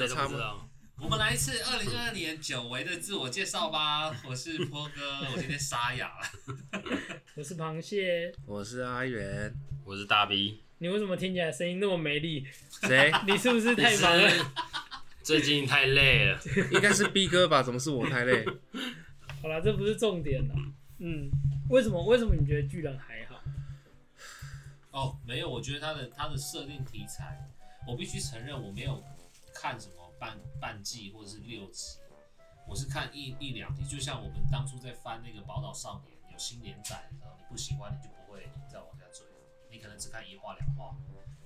来来录有谁都不知道。我们来一次二零二二年久违的自我介绍吧。我是坡哥，我今天沙哑了。我是螃蟹，我是阿元，我是大 B。你为什么听起来声音那么没力？谁？你是不是太忙了？最近太累了。应该是 B 哥吧？怎么是我太累？好了，这不是重点了。嗯，为什么？为什么你觉得巨人还好？哦，没有，我觉得他的他的设定题材，我必须承认我没有看什么半半季或者是六集，我是看一一两集。就像我们当初在翻那个《宝岛少年》有新连载，然后你不喜欢，你就不会再往下追，你可能只看一话两话。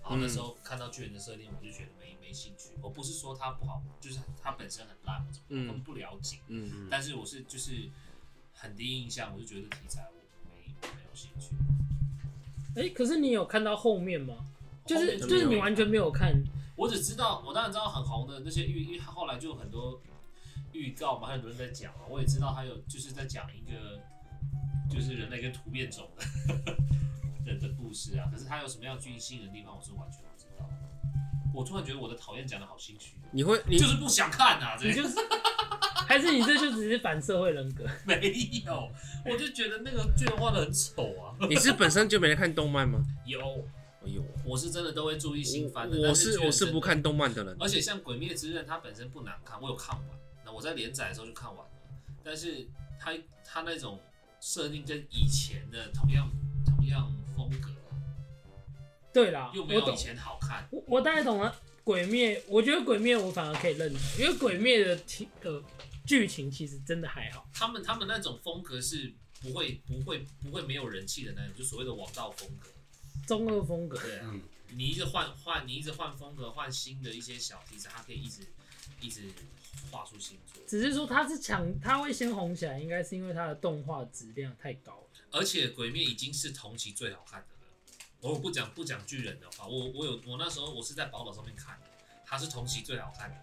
然后那时候看到巨人的设定，我就觉得没没兴趣。我不是说它不好，就是它本身很烂，我怎么我不了解。嗯嗯。但是我是就是很第一印象，我就觉得题材我没没有兴趣。哎、欸，可是你有看到后面吗？就是就是你完全没有看。我只知道，我当然知道很红的那些预，因为后来就很多预告嘛，很多人在讲嘛。我也知道他有就是在讲一个就是人类跟突变种的 的的故事啊。可是他有什么样具吸引的地方，我是完全不知道。我突然觉得我的讨厌讲的好心虚。你会你就是不想看啊？你就是 还是你这就只是反社会人格？没有，我就觉得那个剧画的很丑啊。你是本身就没人看动漫吗？有。有，我是真的都会注意新番的。我是，是我是不看动漫的人，而且像《鬼灭之刃》，它本身不难看，我有看完。那我在连载的时候就看完了，但是它它那种设定跟以前的同样同样风格，对啦，又没有以前好看。我我大概懂了，《鬼灭》，我觉得《鬼灭》我反而可以认同，因为《鬼灭》的剧的剧情其实真的还好。他们他们那种风格是不会不会不会没有人气的那种，就所谓的王道风格。中二风格，对啊，你一直换换，你一直换风格，换新的一些小题材，它可以一直一直画出新作。只是说它是强，它会先红起来，应该是因为它的动画质量太高了。而且《鬼灭》已经是同期最好看的了。我不讲不讲巨人的话，我我有我那时候我是在宝岛上面看的，它是同期最好看的。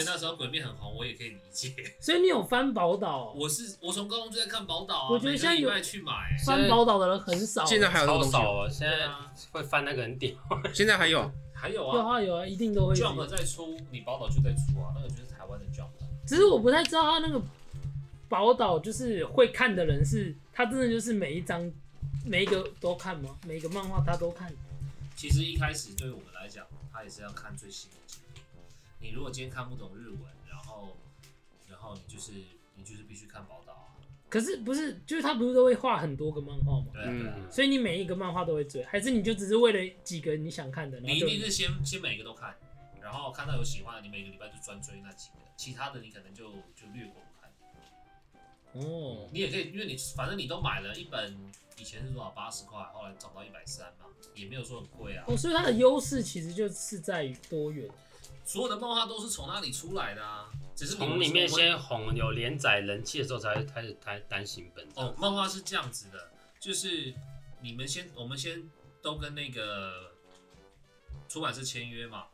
所以那时候鬼灭很红，我也可以理解。所以你有翻宝岛？我是我从高中就在看宝岛啊。我觉得现在有去买翻宝岛的人很少。现在还有多少啊？现在会翻那个很屌。现在还有？还有啊？有啊有啊，一定都会。Jump 在出，你宝岛就在出啊，那个就是台湾的 Jump。只是我不太知道他那个宝岛，就是会看的人是，他真的就是每一张每一个都看吗？每一个漫画他都看？其实一开始对于我们来讲，他也是要看最新的。你如果今天看不懂日文，然后，然后你就是你就是必须看报道啊。可是不是，就是他不是都会画很多个漫画吗？对啊，对啊。所以你每一个漫画都会追，还是你就只是为了几个你想看的？你一定是先先每一个都看，然后看到有喜欢的，你每个礼拜就专追那几个，其他的你可能就就略过不看。哦。你也可以，因为你反正你都买了一本，以前是多少八十块，后来涨到一百三嘛，也没有说很贵啊。哦，所以它的优势其实就是在于多元。所有的漫画都是从那里出来的啊，只是从里面先红有连载人气的时候才开始开单行本。哦，漫画是这样子的，就是你们先，我们先都跟那个出版社签约嘛，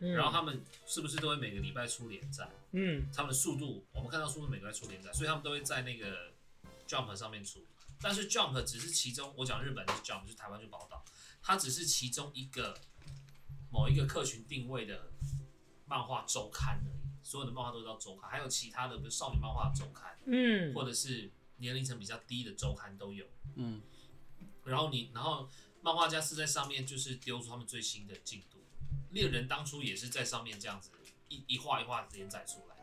嗯、然后他们是不是都会每个礼拜出连载？嗯，他们的速度，我们看到速度每个礼拜出连载，所以他们都会在那个 Jump 上面出。但是 Jump 只是其中，我讲日本是 Jump，就是台湾就宝岛，它只是其中一个某一个客群定位的。漫画周刊而已，所有的漫画都是叫周刊，还有其他的，比如少女漫画周刊，嗯，或者是年龄层比较低的周刊都有，嗯。然后你，然后漫画家是在上面就是丢出他们最新的进度。猎人当初也是在上面这样子一一画一画连载出来的。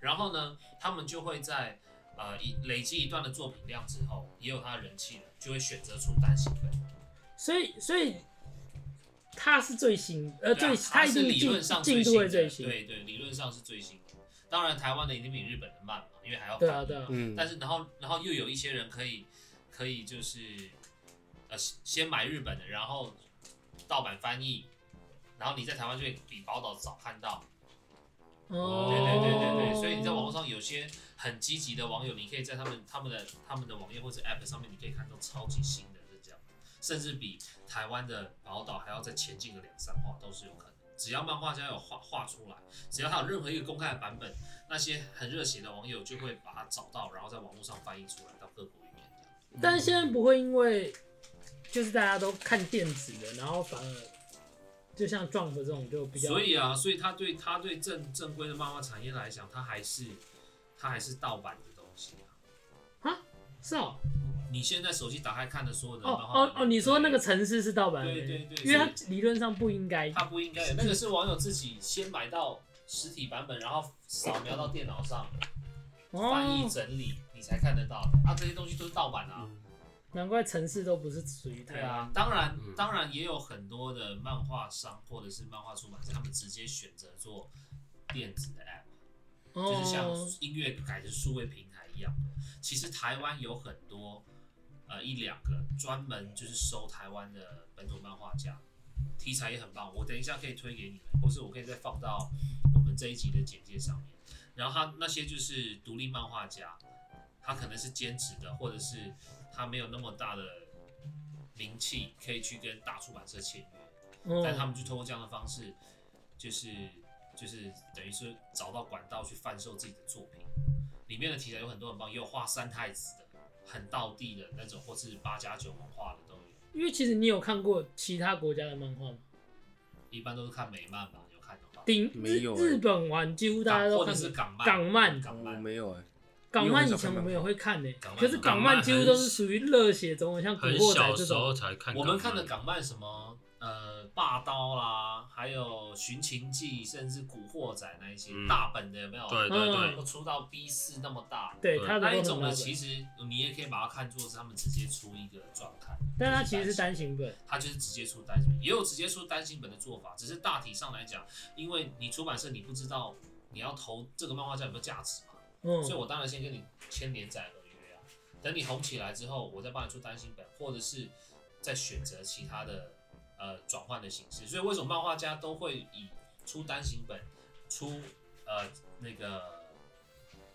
然后呢，他们就会在呃一累积一段的作品量之后，也有他的人气了，就会选择出单行本。所以，所以。它是最新，呃，最它一定理论上进度会最新，对对，理论上是最新的。当然，台湾的一定比日本的慢嘛，因为还要对啊对啊，嗯。但是，然后，然后又有一些人可以，可以就是，呃，先买日本的，然后盗版翻译，然后你在台湾就会比宝岛早看到。哦。对对对对对，所以你在网络上有些很积极的网友，你可以在他们他们的他们的网页或者 App 上面，你可以看到超级新的。甚至比台湾的宝岛还要再前进个两三话都是有可能。只要漫画家有画画出来，只要他有任何一个公开的版本，那些很热血的网友就会把它找到，然后在网络上翻译出来到各国语言。但是现在不会因为就是大家都看电子的，然后反而就像 Jump 这种就比较。所以啊，所以他对他对正正规的漫画产业来讲，他还是他还是盗版的东西啊。是哦。你现在手机打开看的所有的哦哦哦，你说那个城市是盗版的？对对对，因为它理论上不应该。它不应该，那个是网友自己先买到实体版本，然后扫描到电脑上，翻译整理，你才看得到。啊，这些东西都是盗版啊。难怪城市都不是属于台湾。对啊，当然当然也有很多的漫画商或者是漫画出版社，他们直接选择做电子的 app，就是像音乐改成数位平台一样。其实台湾有很多。呃，一两个专门就是收台湾的本土漫画家，题材也很棒。我等一下可以推给你们，或是我可以再放到我们这一集的简介上面。然后他那些就是独立漫画家，他可能是兼职的，或者是他没有那么大的名气，可以去跟大出版社签约。嗯、但他们就通过这样的方式，就是就是等于是找到管道去贩售自己的作品。里面的题材有很多很棒，也有画三太子的。很道地的那种，或是八加九文化的都有。因为其实你有看过其他国家的漫画吗？一般都是看美漫吧，有看的话。顶没有。日本玩几乎大家都看。是港漫。港漫。港漫没有哎。港漫以前我们也会看呢，可是港漫几乎都是属于热血中，像古惑仔这种。我们看的港漫什么？呃，霸刀啦，还有寻秦记，甚至古惑仔那一些、嗯、大本的有没有？对对对，都出到 B 四那么大。对，它那一种呢其实你也可以把它看作是他们直接出一个状态，但它其实是单行本，它就是直接出单行本，也有直接出单行本的做法，只是大体上来讲，因为你出版社你不知道你要投这个漫画家有没有价值嘛，嗯，所以我当然先跟你签连载合约啊，等你红起来之后，我再帮你出单行本，或者是再选择其他的。呃，转换的形式，所以为什么漫画家都会以出单行本、出呃那个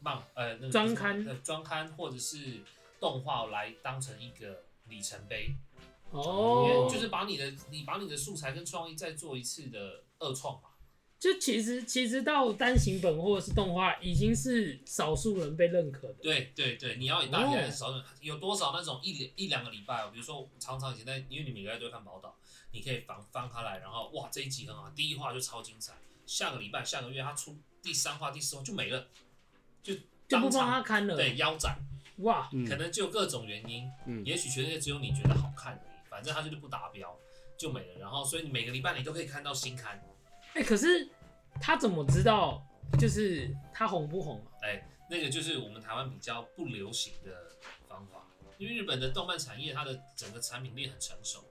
漫呃那个专刊、专刊或者是动画来当成一个里程碑哦，因为就是把你的你把你的素材跟创意再做一次的二创嘛。就其实其实到单行本或者是动画已经是少数人被认可的。对对对，你要以大家来少人，有多少那种一两一两个礼拜，比如说常常以前在，因为你每个月都会看宝岛。你可以翻翻开来，然后哇，这一集很好，第一话就超精彩。下个礼拜、下个月他出第三话、第四话就没了，就就不帮他看了。对，腰斩。哇，可能就各种原因，嗯，也许全世界只有你觉得好看而已，反正他就是不达标，就没了。然后，所以你每个礼拜你都可以看到新刊。哎、欸，可是他怎么知道就是他红不红啊？哎、欸，那个就是我们台湾比较不流行的方法，因为日本的动漫产业它的整个产品力很成熟。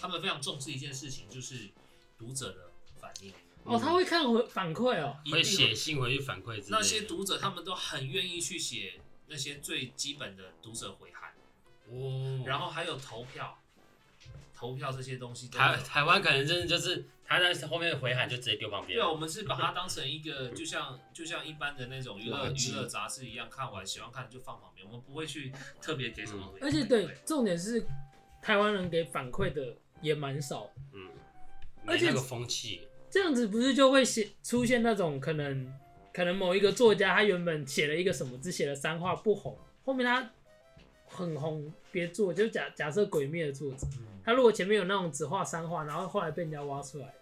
他们非常重视一件事情，就是读者的反应。哦，他会看回反馈哦，会写信回去反馈。那些读者他们都很愿意去写那些最基本的读者回函。哦。然后还有投票，投票这些东西。台台湾可能真的就是他在后面的回函就直接丢旁边。对啊，我们是把它当成一个就像就像一般的那种娱乐娱乐杂志一样，看完喜欢看就放旁边，我们不会去特别给什么回。而且对，重点是台湾人给反馈的。也蛮少，嗯，而且那个风气。这样子不是就会写出现那种可能，可能某一个作家他原本写了一个什么，只写了三话不红，后面他很红，别做，就假假设鬼灭的作者，嗯、他如果前面有那种只画三话，然后后来被人家挖出来，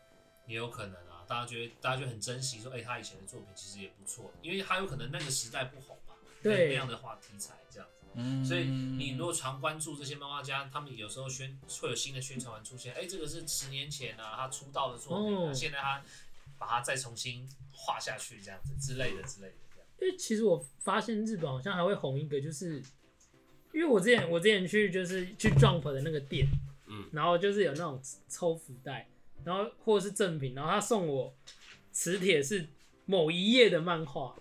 也有可能啊，大家觉得大家就很珍惜说，哎、欸，他以前的作品其实也不错，因为他有可能那个时代不红嘛，对。那样的话题材所以你如果常关注这些漫画家，他们有时候宣会有新的宣传文出现，哎、欸，这个是十年前啊，他出道的作品，啊，哦、现在他把它再重新画下去，这样子之类的之类的这样。因为其实我发现日本好像还会红一个，就是因为我之前我之前去就是去 Jump 的那个店，嗯，然后就是有那种抽福袋，然后或者是赠品，然后他送我磁铁是某一页的漫画。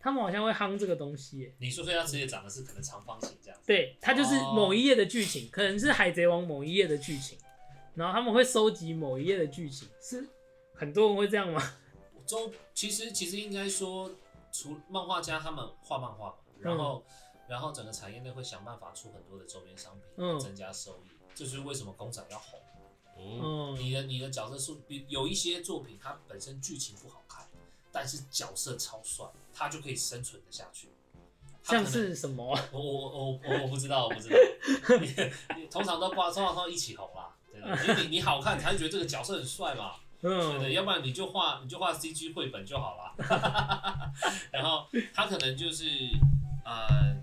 他们好像会夯这个东西，你说说他直接长的是可能长方形这样子？对，它就是某一页的剧情，哦、可能是海贼王某一页的剧情，然后他们会收集某一页的剧情，是很多人会这样吗？周其实其实应该说，除漫画家他们画漫画，然后、嗯、然后整个产业内会想办法出很多的周边商品，嗯，增加收益。这就是为什么工厂要红。嗯，你的你的角色数，有一些作品它本身剧情不好看，但是角色超帅。他就可以生存的下去，像是什么？我我我我我不知道，我不知道。通常都挂，通常都一起红啦。你你好看，才会觉得这个角色很帅嘛。对嗯，对，要不然你就画你就画 CG 绘本就好了。然后他可能就是呃，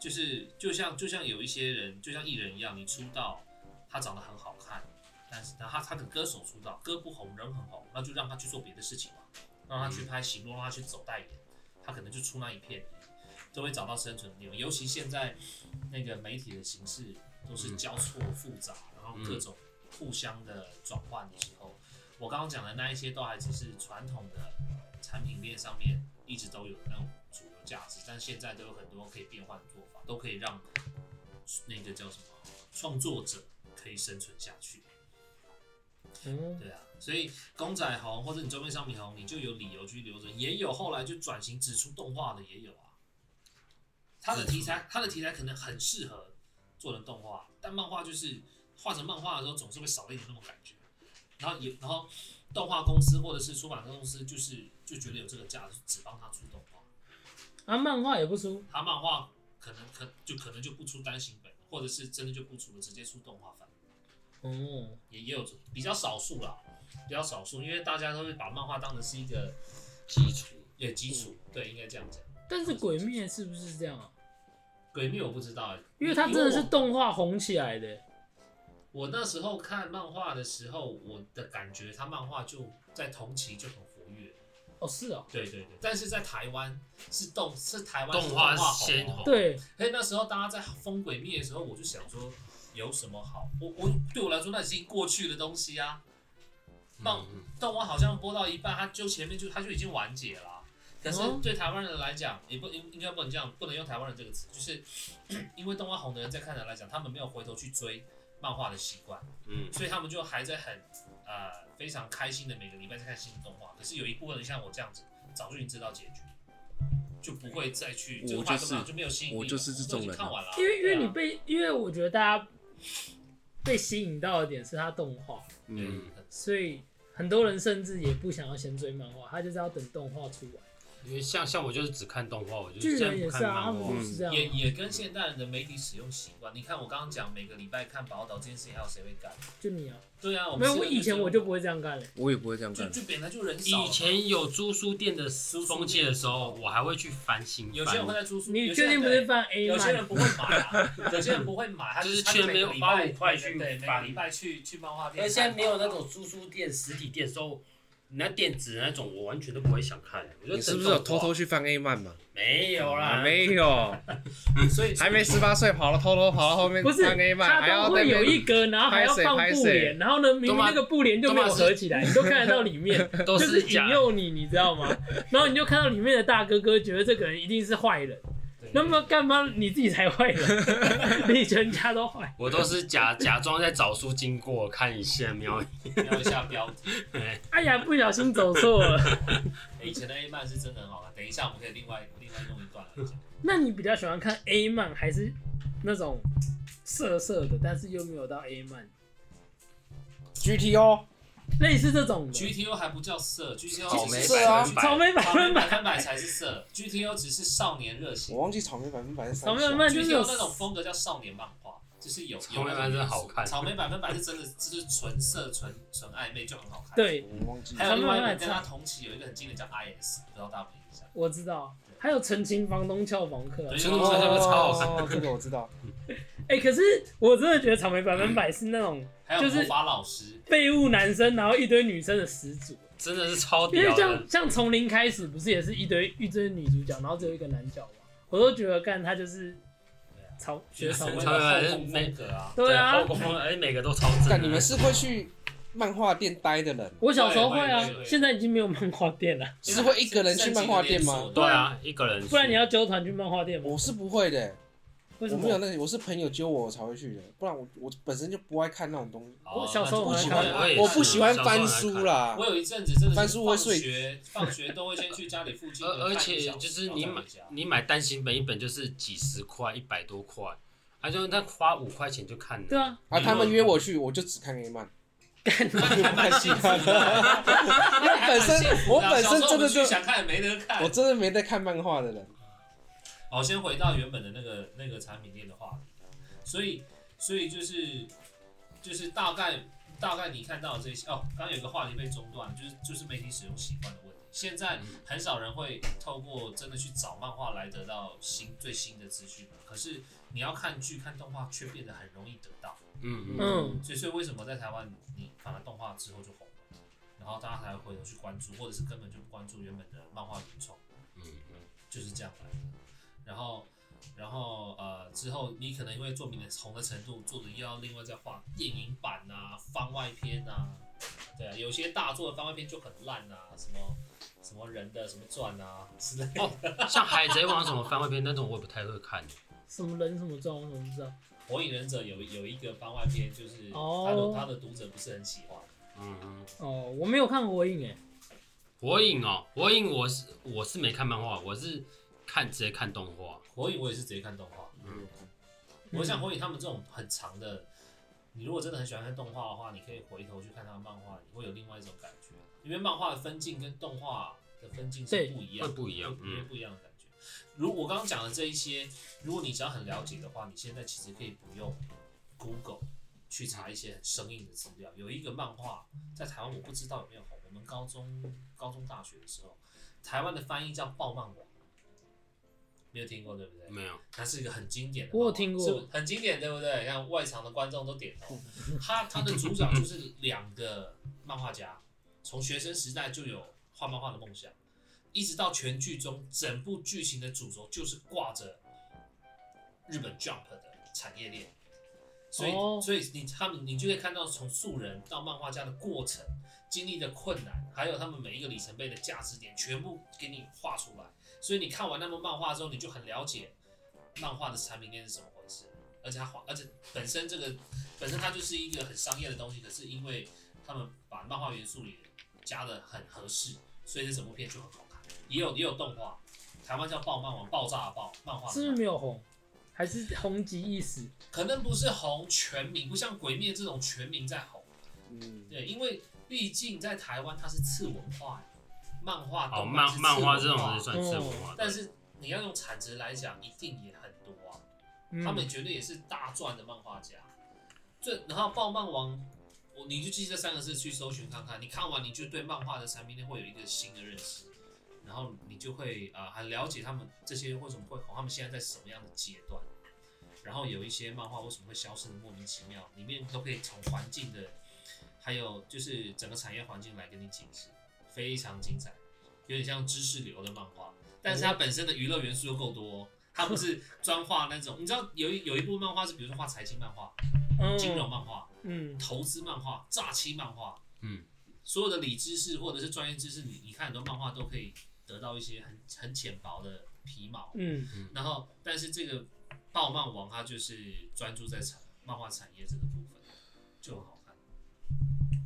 就是就像就像有一些人，就像艺人一样，你出道他长得很好看，但是他他的歌手出道，歌不红人很红，那就让他去做别的事情嘛，让他去拍行动，让他去走代言，他可能就出那一片，都会找到生存的地方。尤其现在那个媒体的形式都是交错复杂，然后各种互相的转换的时候。我刚刚讲的那一些都还只是传统的产品链上面一直都有那种主流价值，但现在都有很多可以变换的做法，都可以让那个叫什么创作者可以生存下去。嗯，对啊，所以公仔红或者你周边商品红，你就有理由去留着。也有后来就转型只出动画的也有啊。它的题材，它的题材可能很适合做成动画，但漫画就是画成漫画的时候总是会少了一点那种感觉。然后也，然后动画公司或者是出版公司，就是就觉得有这个价值，只帮他出动画。啊，漫画也不出，他漫画可能可就可能就不出单行本，或者是真的就不出了，直接出动画版。哦，也也有比较少数啦，比较少数，因为大家都会把漫画当成是一个基础。也基础，对，应该这样讲。但是鬼灭是不是这样啊？鬼灭我不知道哎，因为它真的是动画红起来的。我那时候看漫画的时候，我的感觉，它漫画就在同期就很活跃。哦，是哦。对对对，但是在台湾是动是台湾动画先红。对。所以那时候大家在封鬼灭的时候，我就想说有什么好？我我对我来说那已经过去的东西啊。漫动画好像播到一半，它就前面就它就已经完结了。可是对台湾人来讲，也不应应该不能这样，不能用台湾人这个词，就是 因为动画红的人在看的来讲，他们没有回头去追。漫画的习惯，嗯，所以他们就还在很呃非常开心的每个礼拜在看新的动画。可是有一部分人像我这样子，早就已经知道结局，就不会再去。我就是就没有吸引力。我就是这种人。看完了，因为因为你被，因为我觉得大家被吸引到的点是他动画，嗯，所以很多人甚至也不想要先追漫画，他就是要等动画出来。因为像像我就是只看动画，我就巨人也是啊，他们都是这样。也也跟现代人的媒体使用习惯，你看我刚刚讲每个礼拜看宝岛这件事情，还有谁会干？就你啊。对啊，没有，我以前我就不会这样干了。我也不会这样干。就就本来就人少。以前有租书店的风气的时候，我还会去翻新。有些人会在租书，你确定不是翻 A 有些人不会买啊，有些人不会买，就是去没有花五块去对，每个礼拜去去漫画店。而现在没有那种租书店实体店的时候。你那电子那种，我完全都不会想看。你是不是有偷偷去翻 A 漫嘛？没有啦，没有。所以还没十八岁，跑了偷偷跑到后面翻 A 漫，还要会有一格，然后还要放布帘，然后呢，明明那个布帘就没有合起来，你都看得到里面，就是引诱你，你知道吗？然后你就看到里面的大哥哥，觉得这个人一定是坏人。那么干嘛你自己才坏人？你全家都坏。我都是假 假装在找书经过看一下，瞄瞄一下标题。哎呀，不小心走错了。以前的 A 漫是真的很好看，等一下我们可以另外另外弄一段来讲。那你比较喜欢看 A 漫还是那种色色的，但是又没有到 A 漫？GTO。类似这种 GTO 还不叫色，GTO 草莓色啊，草莓百分百，百分百才是色，GTO 只是少年热血。我忘记草莓百分百是草莓百分百就是有那种风格叫少年漫画，就是有草莓百分百好看，草莓百分百是真的就是纯色纯纯暧昧就很好看。对，我忘记。还有另外一个跟他同期有一个很经典叫 IS，不知道大家有没有印象？我知道，还有陈情房东俏房客，陈情房东超好看，这个我知道。哎，可是我真的觉得草莓百分百是那种。就是魔法老师，废物男生，然后一堆女生的始祖，真的是超屌。因为像像从零开始，不是也是一堆一堆女主角，然后只有一个男角嘛？我都觉得干他就是超学草莓的后宫风格啊，对啊，后宫风，而且每个都超正。但你们是会去漫画店待的人？我小时候会啊，现在已经没有漫画店了。是会一个人去漫画店吗？对啊，一个人。不然你要揪团去漫画店吗？我是不会的。为什么？我没有那个，我是朋友揪我才会去的，不然我我本身就不爱看那种东西。我小时候不喜欢，我不喜欢翻书啦。我有一阵子真的翻书会睡。放学放学都会先去家里附近。而而且就是你买你买单行本一本就是几十块，一百多块，啊就那花五块钱就看了。对啊。啊，他们约我去，我就只看 A 漫。干。因为本身我本身真的就想看没得看。我真的没在看漫画的人。好，先回到原本的那个那个产品链的话题，所以所以就是就是大概大概你看到的这些哦，刚刚有一个话题被中断，就是就是媒体使用习惯的问题。现在很少人会透过真的去找漫画来得到新最新的资讯，可是你要看剧看动画却变得很容易得到。嗯嗯，所以所以为什么在台湾你反而动画之后就红了，然后大家才会回头去关注，或者是根本就不关注原本的漫画原创，嗯嗯，就是这样来的。然后然后呃之后你可能因为作品的红的程度，作者又要另外再画电影版啊、番外篇啊，对啊，有些大作的番外篇就很烂啊，什么。什么人的什么传啊之类的，哦，像海贼王什么番外篇那种，我也不太会看。什么人什么传，我怎么不知道？火影忍者有有一个番外篇，就是他的、oh. 他的读者不是很喜欢。嗯嗯。哦，我没有看火影诶。火影哦，火影我是我是没看漫画，我是看直接看动画。火影我也是直接看动画。嗯。我像火影他们这种很长的，你如果真的很喜欢看动画的话，你可以回头去看他的漫画，你会有另外一种感觉。因为漫画的分镜跟动画的分镜是不一样，会不一样，因为不一样的感觉。如我刚刚讲的这一些，如果你只要很了解的话，你现在其实可以不用 Google 去查一些很生硬的资料。有一个漫画在台湾，我不知道有没有红。我们高中、高中、大学的时候，台湾的翻译叫《爆漫王》，没有听过对不对？没有。它是一个很经典的，我有听过，是不是很经典对不对？像外场的观众都点头。他他的主角就是两个漫画家。从学生时代就有画漫画的梦想，一直到全剧中，整部剧情的主轴就是挂着日本 Jump 的产业链，所以，oh. 所以你他们你就可以看到从素人到漫画家的过程，经历的困难，还有他们每一个里程碑的价值点，全部给你画出来。所以你看完那部漫画之后，你就很了解漫画的产品链是怎么回事，而且它画，而且本身这个本身它就是一个很商业的东西，可是因为他们把漫画元素也。加的很合适，所以这整部片就很好看。也有也有动画，台湾叫《爆漫王》，爆炸的爆漫画是不是没有红？还是红极一时？可能不是红全民，不像《鬼灭》这种全民在红。嗯，对，因为毕竟在台湾它是次文化，漫画哦，漫漫画这种是算次文化，嗯，但是你要用产值来讲，一定也很多啊。嗯，他们绝对也是大赚的漫画家。这然后《暴漫王》。我你就记这三个字去搜寻看看，你看完你就对漫画的产品链会有一个新的认识，然后你就会呃很了解他们这些为什么会红，他们现在在什么样的阶段，然后有一些漫画为什么会消失的莫名其妙，里面都可以从环境的，还有就是整个产业环境来跟你解释，非常精彩，有点像知识流的漫画，但是它本身的娱乐元素又够多，它不是专画那种，你知道有一有一部漫画是比如说画财经漫画，金融漫画。嗯，投资漫画、诈欺漫画，嗯，所有的理知识或者是专业知识，你你看很多漫画都可以得到一些很很浅薄的皮毛，嗯。嗯，然后但是这个暴漫王他就是专注在产漫画产业这个部分，就很好。看。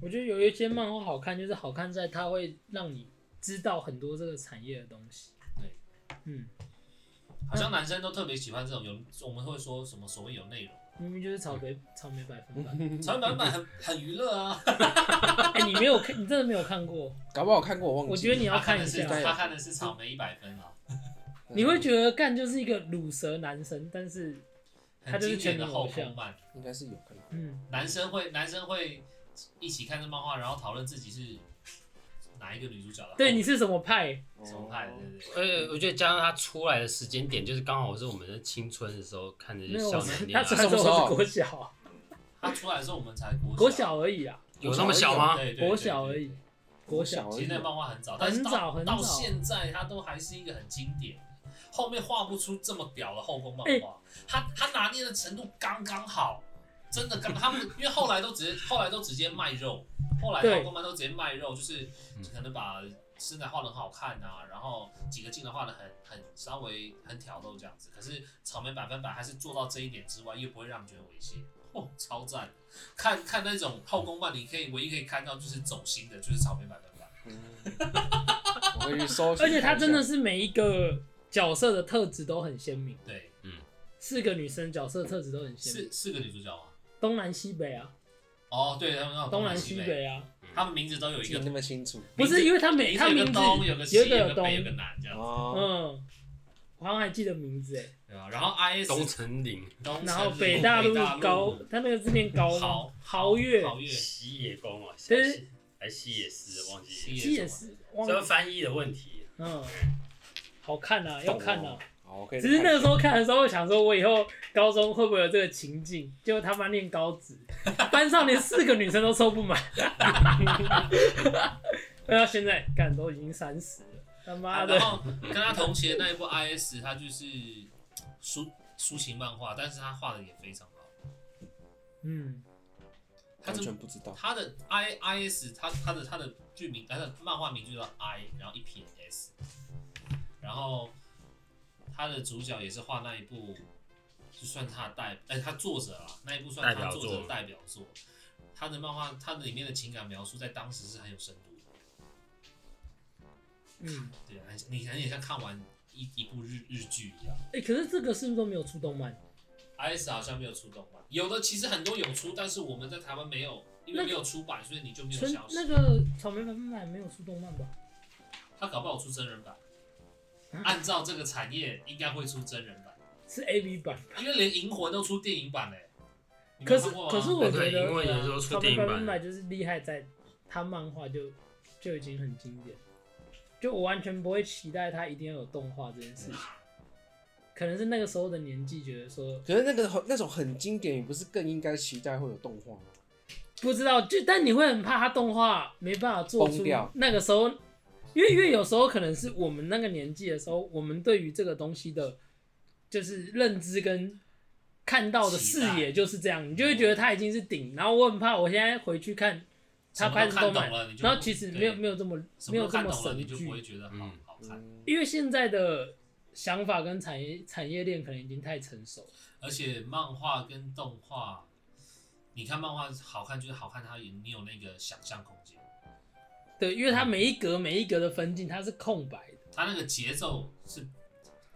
我觉得有一些漫画好看，就是好看在它会让你知道很多这个产业的东西。对，嗯，好像男生都特别喜欢这种有，我们会说什么所谓有内容。明明就是草莓草莓百分百，草莓百分百很很娱乐啊！哎、欸，你没有看，你真的没有看过？搞不好看过，我忘记。我觉得你要看一下。他看的是草莓一百分啊！你会觉得干就是一个乳蛇男生，但是他就是全的后宫漫，应该是有可能。嗯，男生会男生会一起看这漫画，然后讨论自己是。哪一个女主角的？对，你是什么派？什么派？对对对。呃，我觉得加上他出来的时间点，就是刚好是我们的青春的时候看这些少年恋。他出来的时候是国小。他出来的时候我们才国国小而已啊。有那么小吗？国小而已。国小。其实那漫画很早，很早很早。到现在它都还是一个很经典。后面画不出这么屌的后宫漫画，他他拿捏的程度刚刚好，真的刚。他们因为后来都直接 后来都直接卖肉。后来的后宫漫都直接卖肉，就是可能把身材画的很好看啊，然后几个镜头画的很很稍微很挑逗这样子。可是草莓百分百还是做到这一点之外，又不会让人觉得猥亵，哦，超赞！看看那种后宫漫，你可以唯一可以看到就是走心的，就是草莓百分百。嗯，我去搜。而且他真的是每一个角色的特质都很鲜明。对，嗯，四个女生角色特质都很鲜明。四四个女主角啊？东南西北啊。哦，对他们那东南西北。啊，他们名字都有一个那么清楚，不是因为他每他名字有个东，有个西，有个北，有个南这样子。嗯，我好像还记得名字哎。对啊，然后 I S 东城岭，然后北大陆高，他那个字念高豪豪越，豪越。西野宫啊，对，还是西野寺，忘记西野寺，这个翻译的问题。嗯，好看呐，要看啊。好，只是那个时候看的时候，我想说，我以后高中会不会有这个情境？结果他妈念高职，班上连四个女生都凑不满。那到现在，干都已经三十了，他妈的。然后跟他同期的那一部 I S，他就是抒抒情漫画，但是他画的也非常好。嗯，完全不知道。他的 I I S，他他的他的剧名，他的漫画名就叫 I，然后一撇 S，然后。他的主角也是画那一部，就算他的代，哎、欸，他作者啊，那一部算他作者的代表作。他的漫画，他的里面的情感描述，在当时是很有深度的。嗯，对啊，你很像看完一一部日日剧一样。哎、欸，可是这个是不是都没有出动漫？IS 好像没有出动漫，有的其实很多有出，但是我们在台湾没有，因为没有出版，所以你就没有消息。那个草莓百分百没有出动漫吧？他搞不好出真人版。按照这个产业，应该会出真人版，是 A V 版，因为连《银魂》都出电影版嘞。可是，可是我觉得《银魂》也是出电影版，就是厉害在，他漫画就就已经很经典，就我完全不会期待他一定要有动画这件事情。可能是那个时候的年纪觉得说，可是那个那种很经典，你不是更应该期待会有动画吗？不知道，就但你会很怕他动画没办法做出那个时候。因为因为有时候可能是我们那个年纪的时候，我们对于这个东西的，就是认知跟看到的视野就是这样，你就会觉得它已经是顶。然后我很怕，我现在回去看他拍的动漫，然后其实没有没有这么没有这么神剧，嗯，好看因为现在的想法跟产业产业链可能已经太成熟。而且漫画跟动画，你看漫画好看就是好看，它也你有那个想象空间。对，因为它每一格每一格的分镜它是空白的，它那个节奏是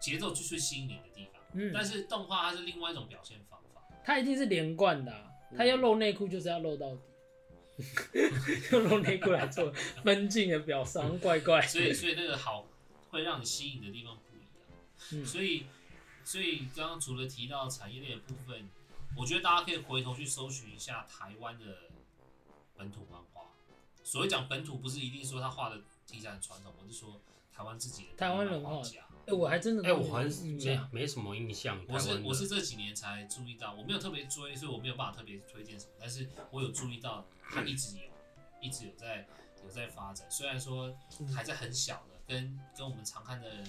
节奏就是吸引你的地方。嗯，但是动画它是另外一种表现方法，它一定是连贯的、啊，它要露内裤就是要露到底，用露内裤来做分镜的表商，怪怪。所以所以那个好会让你吸引的地方不一样。嗯，所以所以刚刚除了提到产业链的部分，我觉得大家可以回头去搜寻一下台湾的本土漫画。所谓讲本土，不是一定说他画的题材很传统，我是说台湾自己的台湾人画家。哎、欸，我还真的，哎、欸，我好像没没什么印象。我是我是这几年才注意到，我没有特别追，所以我没有办法特别推荐什么。但是我有注意到，他一直有，一直有在有在发展。虽然说还在很小的，跟跟我们常看的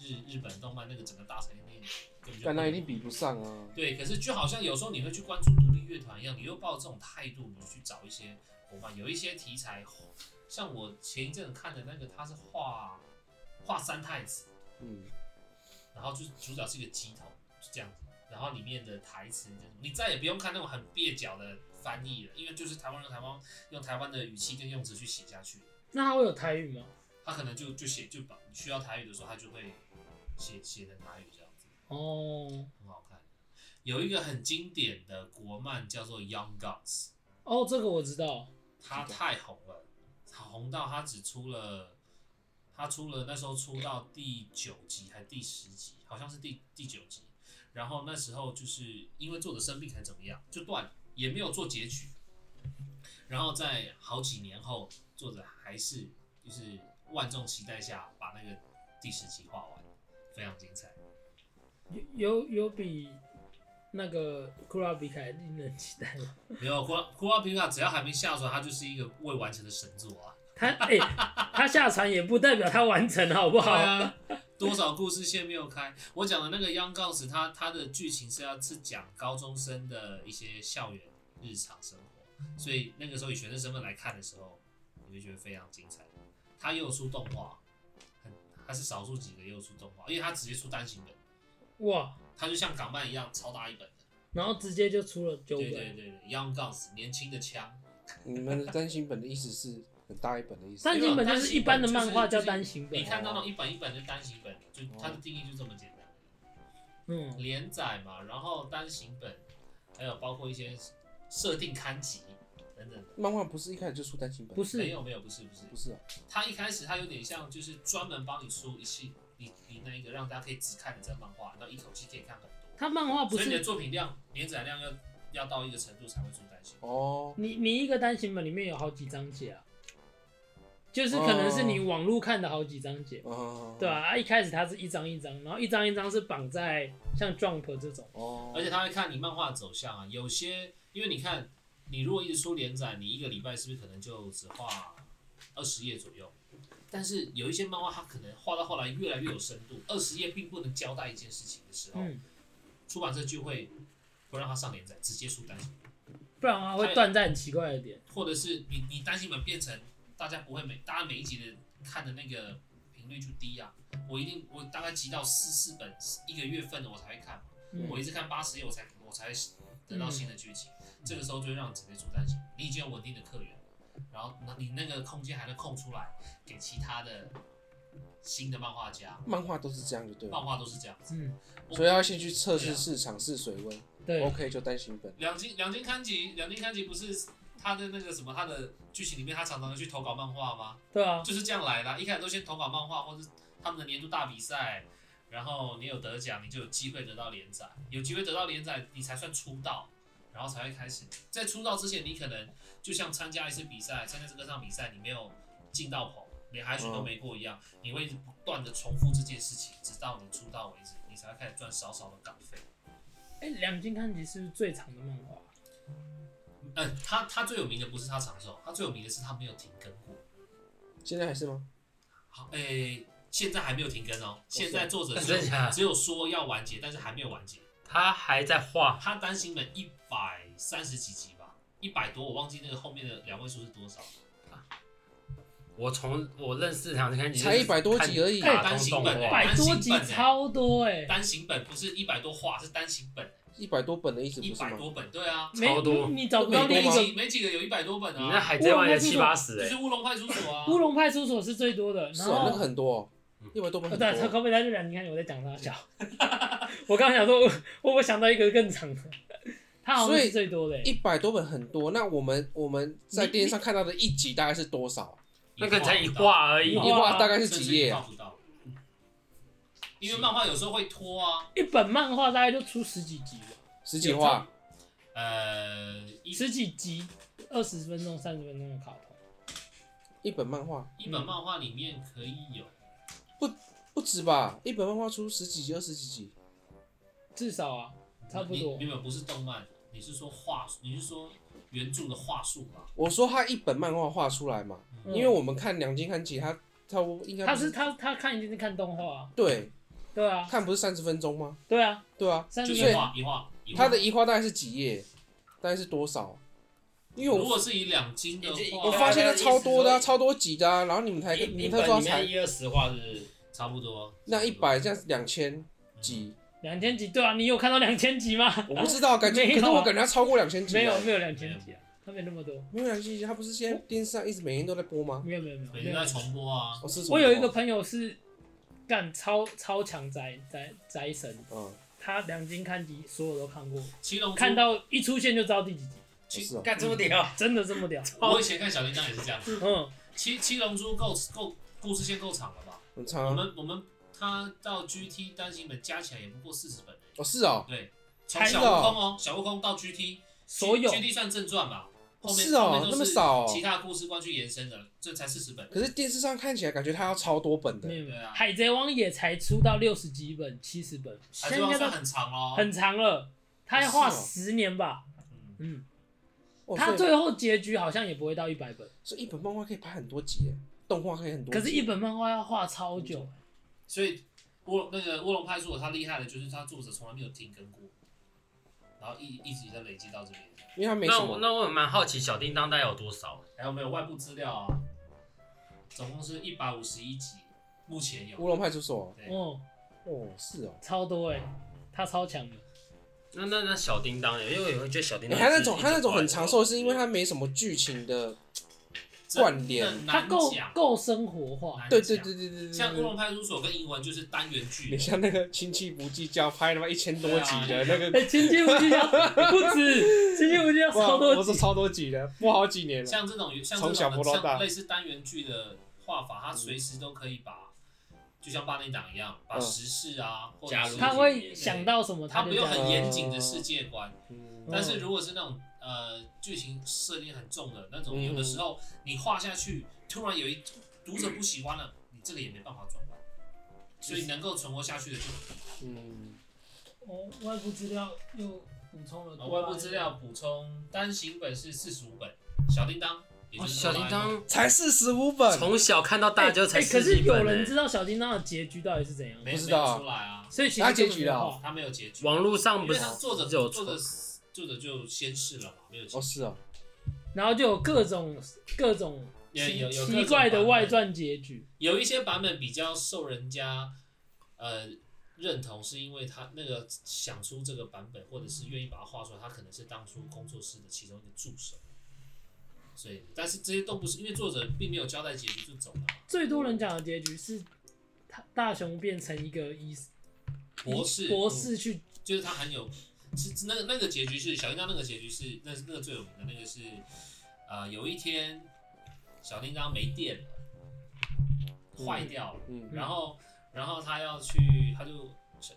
日日本动漫那个整个大产业链，但那一定比不上啊。对，可是就好像有时候你会去关注独立乐团一样，你又抱这种态度，你去找一些。有一些题材，像我前一阵看的那个，他是画画三太子，嗯，然后就是主角是一个鸡头，是这样子，然后里面的台词，你再也不用看那种很蹩脚的翻译了，因为就是台湾人台湾用台湾的语气跟用词去写下去。那他会有台语吗？他可能就就写就把需要台语的时候，他就会写写成台语这样子。哦，很好看。有一个很经典的国漫叫做《Young Guns》。哦，这个我知道。他太红了，红到他只出了，他出了那时候出到第九集还是第十集，好像是第第九集。然后那时候就是因为作者生病还怎么样，就断，也没有做结局。然后在好几年后，作者还是就是万众期待下把那个第十集画完，非常精彩。有有有比。那个库拉皮卡令人期待吗？没有库拉库拉皮卡，只要还没下船，它就是一个未完成的神作啊。他哎，他、欸、下船也不代表他完成，好不好？啊、多少故事线没有开？我讲的那个《Young Guns》，它它的剧情是要是讲高中生的一些校园日常生活，所以那个时候以学生身份来看的时候，你会觉得非常精彩。他又出动画，它是少数几个又出动画，因为它直接出单行本。哇！它就像港漫一样超大一本的，然后直接就出了九本。对对对，Young Guns 年轻的枪。你们的单行本的意思是很大一本的意思？单行本就是一般的漫画叫单行本。你看到那种一本一本的单行本，就它的定义就这么简单。嗯，连载嘛，然后单行本，还有包括一些设定刊集等等。漫画不是一开始就出单行本？不是，没有没有，不是不是不是啊。它一开始它有点像，就是专门帮你出一系你你那一个让大家可以只看你这个漫画，然后一口气可以看很多。他漫画不所以你的是作品量连载量要要到一个程度才会出单行本。哦，你你一个单行本里面有好几章节啊，就是可能是你网络看的好几章节，哦，对啊，啊一开始它是一张一张，然后一张一张是绑在像 Jump 这种，哦，而且他会看你漫画走向啊，有些因为你看，你如果一直出连载，你一个礼拜是不是可能就只画二十页左右？但是有一些漫画，它可能画到后来越来越有深度，二十页并不能交代一件事情的时候，嗯，出版社就会不让它上连载，直接出单行本，不然的话会断在很奇怪的点。或者是你你单行本变成大家不会每大家每一集的看的那个频率就低啊，我一定我大概集到四四本一个月份的我才会看，嗯。我一直看八十页我才我才得到新的剧情，这个时候就会让你直接出单行本，你已经有稳定的客源了，然后那你那个空间还能空出来给其他的新的漫画家，漫画都是这样，就对了。漫画都是这样子。嗯，所以要先去测试市场试水温对，，OK 就单行本。两金两金刊集，两金刊集不是他的那个什么，他的剧情里面他常常会去投稿漫画吗？对啊，就是这样来的啊。一开始都先投稿漫画，或是他们的年度大比赛，然后你有得奖，你就有机会得到连载，有机会得到连载，你才算出道，然后才会开始。在出道之前，你可能就像参加一次比赛，参加这个上比赛，你没有进到棚，连海选都没过一样，你会一直不断的重复这件事情，直到你出道为止，你才会开始赚少少的稿费。哎，两金刊集是不是最长的漫画？嗯，他他最有名的不是他长寿，他最有名的是他没有停更过。现在还是吗？好，诶、现在还没有停更哦。现在作者 只有说要完结，但是还没有完结。他还在画，他单行本一百三十几集吧，一百多，我忘记那个后面的两位数是多少。我从我认识两金刊集才100多集而已卡单行本欸百多集单行本欸超多哎，单行本不是一百多话，是单行本，一百多本的意思一不是吗？百多本，对啊，超多你你找不到每那个多吗几每几个有一百多本你那啊。海贼王也七八十哎就是，乌龙派出所啊，乌龙派出所是最多的，然是啊，那后个很多哦，一百多本呃对，他很多。高贝他就两金刊集，我在讲他小。我刚刚想说，我我我想到一个更长的，他好像是最多的欸。一百多本很多，那我们我们在电视上看到的一集大概是多少？那个才一画而已一，画大概是几页因为漫画有时候会拖啊，一本漫画大概就出十几集吧，十几话？呃，十几集，二十分钟、三十分钟的卡通。一本漫画一本漫画里面可以有，不不止吧？一本漫画出十几集、二十几集，至少啊，差不多你。你们不是动漫，你是说画，你是说原著的话术吧？我说他一本漫画画出来嘛，嗯因为我们看两金刊集，他他应该不他是他他看一定是看动画啊，对对啊，看不是三十分钟吗？对啊，对啊，三十分就一画一画。他的一画大概是几页？大概是多少？因为我如果是以两金的话，我发现了超多的、啊，超多集的啊，然后你们才你们才说才一二十画是差不多。那一百这样是两千集，两千集，对啊，你有看到两千集吗？我不知道，感觉可是我感觉他超过两千集啊，没有没有两千集啊，他没那么多，没有两千集，他不是现在电视上一直每天都在播吗？没有没有没有每天在重播啊，我有一个朋友是干超超强宅宅宅神，嗯，他两金看集所有都看过，七龙珠？看到一出现就知道第几集，干这么屌，真的这么屌？我以前看小叮当也是这样。子。嗯，七七龙珠够够故事线够长了吧？我很长啊。们我们他到 GT 单行本加起来也不过四十本哦，是哦，对，从还小悟空哦，小悟空到 GT，所有。GT 算正传吧？后面是哦那么少哦。其他故事观去延伸的，这才四十本。可是电视上看起来感觉他要超多本的。没，有没有，啊。海贼王也才出到六十几本、七十本，海现在应该都贼王算很长哦，很长了，他要画十年吧？嗯。他最后结局好像也不会到一百本，所以一本漫画可以拍很多集耶，动画可以很多。可是，一本漫画要画超久。所以乌那个卧龙派出所他厉害的就是他作者从来没有停更过，然后一一直在累积到这边。因为他没什那我么，那我也蛮好奇小叮当大概有多少？还有没有外部资料啊？总共是一百五十一集，目前有。乌龙派出所。对，哦，哦，是哦。超多哎，他超强的。那那那小叮当，因为我会觉得小叮欸当他那种他那种很长长寿，是因为他没什么剧情的关联。他够讲。够生活化，对对对对对对像乌龙。派出所跟英文就是单元剧。你，像那个亲戚不计较拍他妈一千多集的那个，哎，亲戚不计较 不止，亲戚不计较超多集。我是超多集的，播好几年了。像这种像从小这种的播到大。像类似单元剧的画法，它随时都可以把就像八点档一样，把时事啊，或者是他会想到什么，他没有很严谨的世界观。嗯，但是如果是那种呃剧情设定很重的那种，有的时候你画下去，突然有一读者不喜欢了，你这个也没办法转弯，所以能够存活下去的就嗯。哦，外部资料又补充了。外部资料补充，单行本是四十五本，小叮当。哦，小叮当才四十五本，从小看到大就才四十本。可是有人知道小叮当的结局到底是怎样？没知道出来啊。所以其实结局了，他没有结局。网络上不是作者有作者作者就先试了嘛，没有。哦，是啊。然后就有各种各种奇奇怪的外传结局。有一些版本比较受人家呃认同，是因为他那个想出这个版本，或者是愿意把它画出来，他可能是当初工作室的其中一个助手。所以，但是这些都不是，因为作者并没有交代结局就走了。最多人讲的结局是，他大雄变成一个医博士，博士去、嗯，就是他很有，是那个那个结局是小叮当那个结局是，那是那个最有名的那个是，啊、呃，有一天小叮当没电了，坏掉了，嗯，然后然后他要去，他就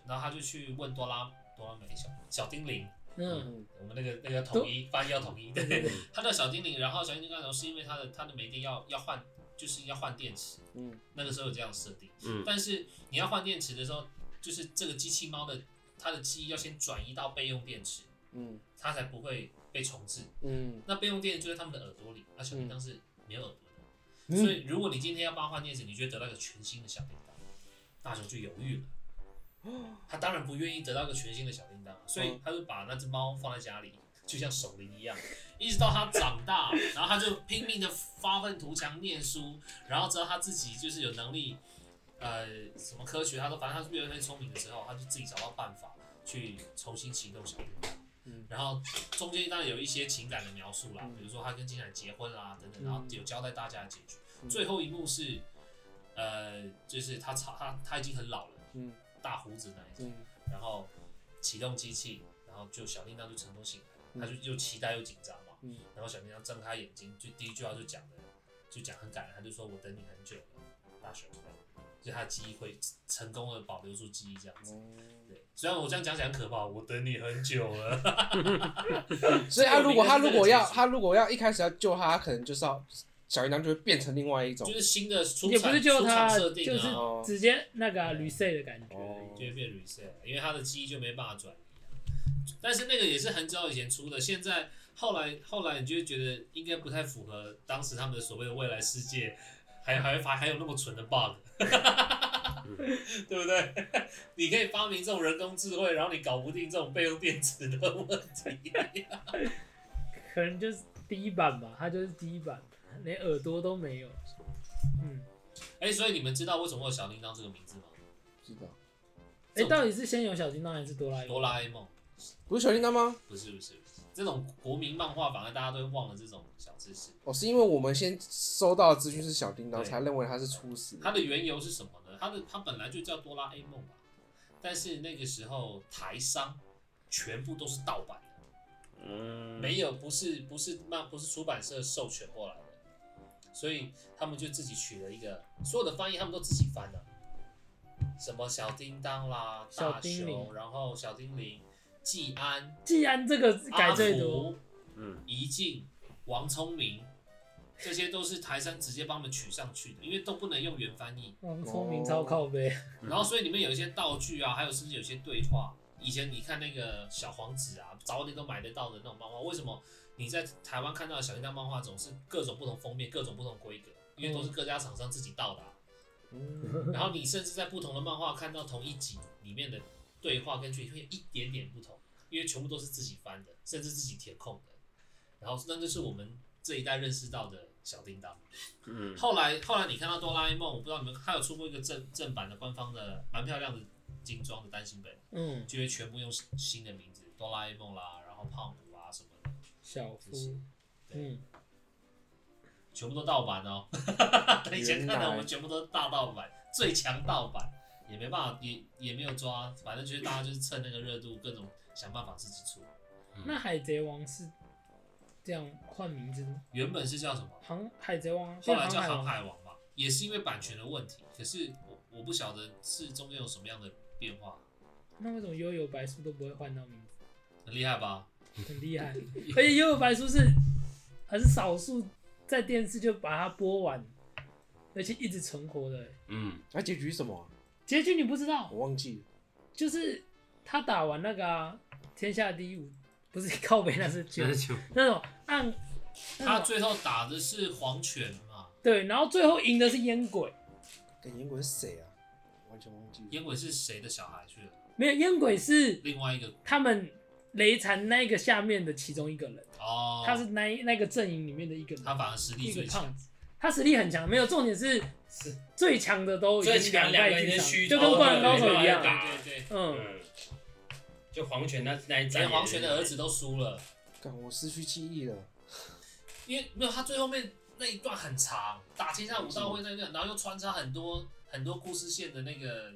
然后他就去问哆啦哆啦美小小叮铃。嗯，我们那个那个统一翻译要统一，对，他叫小精灵，然后小精灵刚才是因为他的他的没电要要换，就是要换电池，嗯，那个时候有这样设定，嗯，但是你要换电池的时候，就是这个机器猫的它的记忆要先转移到备用电池，嗯，它才不会被重置，嗯，那备用电池就在他们的耳朵里，那小叮当是没有耳朵的，所以如果你今天要帮他换电池，你就会得到一个全新的小叮当，大雄就犹豫了。他当然不愿意得到一个全新的小叮当，所以他就把那只猫放在家里，就像守灵一样，一直到他长大，然后他就拼命的发愤图强念书，然后直到他自己就是有能力，呃，什么科学他都，反正他越来越聪明的时候，他就自己找到办法去重新启动小叮当。嗯，然后中间当然有一些情感的描述啦，比如说他跟金海结婚啦等等，然后有交代大家的结局。最后一幕是，呃，就是他操他他已经很老了，嗯。大胡子那一种，然后启动机器，然后就小叮当就成功醒来，他就又期待又紧张嘛，然后小叮当睁开眼睛，就第一句话就讲的，就讲很感人，他就说我等你很久了，大雄，就他的记忆会成功的保留住记忆这样子，对，虽然我这样讲起来很可怕，我等你很久了，所以他如果他如果要他如果要一开始要救他，他可能就是要。小叮当就会变成另外一种，就是新的出也不是就他设定就是直接那个 reset 的感觉，就会变 reset，因为他的记忆就没办法转移。但是那个也是很早以前出的，现在后来后来你就会觉得应该不太符合当时他们的所谓的未来世界，还还还还有那么蠢的 bug，对不对？你可以发明这种人工智慧，然后你搞不定这种备用电池的问题，可能就是第一版吧，它就是第一版。连耳朵都没有，嗯，哎、欸，所以你们知道为什么有小叮当这个名字吗？知道。哎、欸，到底是先有小叮当还是哆啦 A 梦？哆啦 A 梦不是小叮当吗？不是不是，这种国民漫画反而大家都会忘了这种小知识。哦，是因为我们先收到的资讯是小叮当，才认为它是初始。它的缘由是什么呢？它的它本来就叫哆啦 A 梦吧，但是那个时候台商全部都是盗版的，嗯，没有不是不是漫不是出版社授权过来的。所以他们就自己取了一个，所有的翻译他们都自己翻的，什么小叮当啦、大雄，然后小叮铃、技安、季安这个改最多，嗯，怡静、王聪明，这些都是台商直接帮我们取上去的，因为都不能用原翻译。王聪明超靠背。然后所以里面有一些道具啊，还有甚至有一些对话，以前你看那个小黄纸啊，早点都买得到的那种漫画，为什么？你在台湾看到的小叮当漫画总是各种不同封面、各种不同规格，因为都是各家厂商自己盗的。然后你甚至在不同的漫画看到同一集里面的对话跟剧情会有一点点不同，因为全部都是自己翻的，甚至自己填空的。然后那就是我们这一代认识到的小叮当。嗯。后来后来你看到哆啦 A 梦，我不知道你们他有出过一个正正版的官方的蛮漂亮的精装的单行本，嗯，就会全部用新的名字哆啦 A 梦啦，然后胖虎啊什么的。小夫，嗯，全部都盗版哦。以前看的我们全部都是大盗版，最强盗版，也没办法，也也没有抓，反正就是大家就是趁那个热度，各种想办法自己出。嗯、那海贼王是这样换名字吗？原本是叫什么？航海贼王，后来叫航海王嘛，也是因为版权的问题。可是我我不晓得是中间有什么样的变化。那为什么悠悠白书都不会换到名字？很厉害吧？很厉害，而且悠悠白书是很少数在电视就把它播完，而且一直存活的。嗯，那结局是什么啊？结局你不知道？我忘记了。就是他打完那个啊，天下第一武，不是靠北，那是九那种按。他最后打的是黄泉嘛？对，然后最后赢的是烟鬼。跟烟鬼是谁啊？完全忘记。烟鬼是谁的小孩去了？没有，烟鬼是另外一个。他们雷禅那个下面的其中一个人。哦。他是那那个阵营里面的一个人。他反而实力最强。他实力很强，没有重点是最强的都最强两败俱伤，就跟灌灌篮高手一样。对对对。嗯。就黄泉那那一战，连黄泉的儿子都输了。干，我失去记忆了。因为没有他最后面那一段很长，打天下武道会那一段，然后又穿插很多很多故事线的那个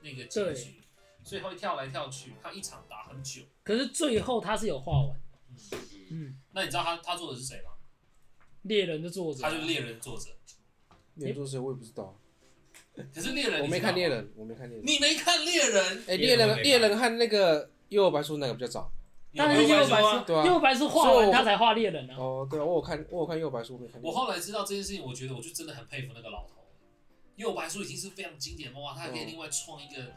那个结局，所以会跳来跳去，他一场打很久。可是最后他是有画完。嗯嗯。那你知道他他做的是谁吗？猎人的作者。他就是猎人作者。猎人作者我也不知道。可是猎人，我没看猎人，我没看猎人。你没看猎人？哎，猎人猎人和那个幽游白书哪个比较早？但是幽游白书，幽游白书画完他才画猎人啊。哦，对啊，我有看，我有看幽游白书，没看。我后来知道这件事情，我觉得我就真的很佩服那个老头。幽游白书已经是非常经典的漫画，他还可以另外创一个